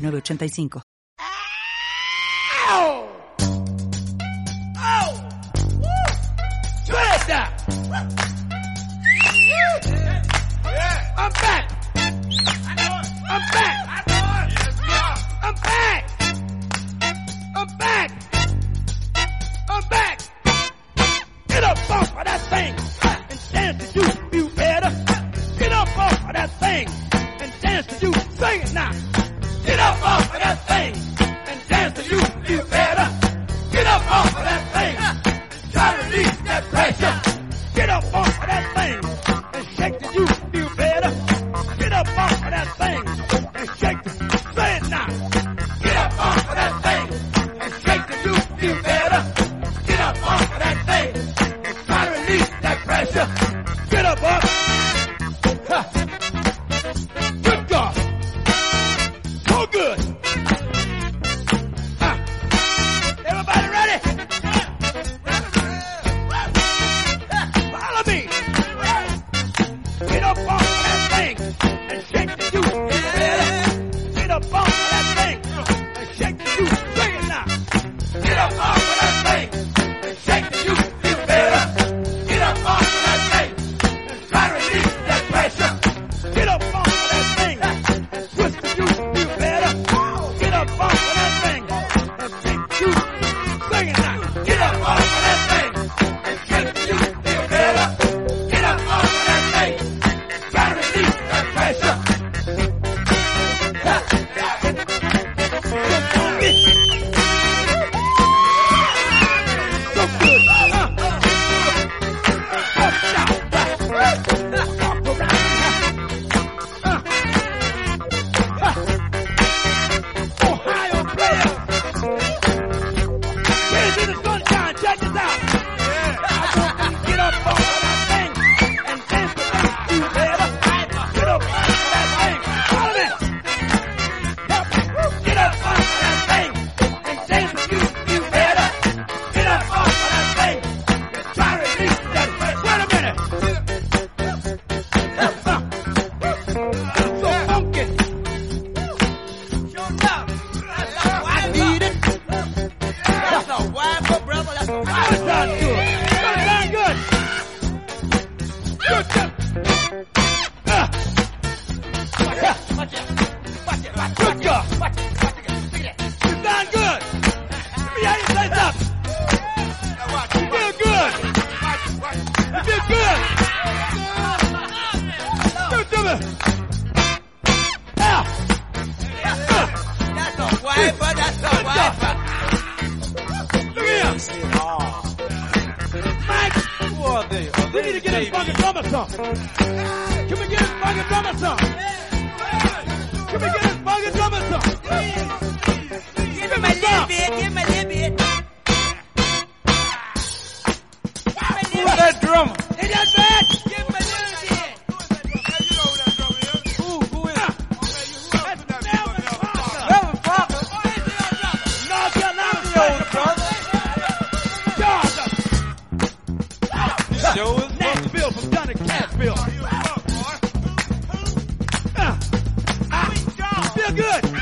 8985. That's a wiper, that's a wiper. Look. Mike. Who are they? We need to get drummer get drummer get drummer? Give me a little bit, give good.